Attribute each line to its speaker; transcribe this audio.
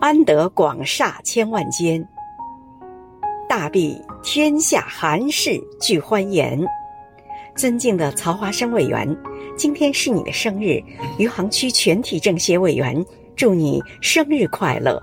Speaker 1: 安得广厦千万间。大庇天下寒士俱欢颜。尊敬的曹华生委员今天是你的生日余杭区全体政协委员祝你生日快乐。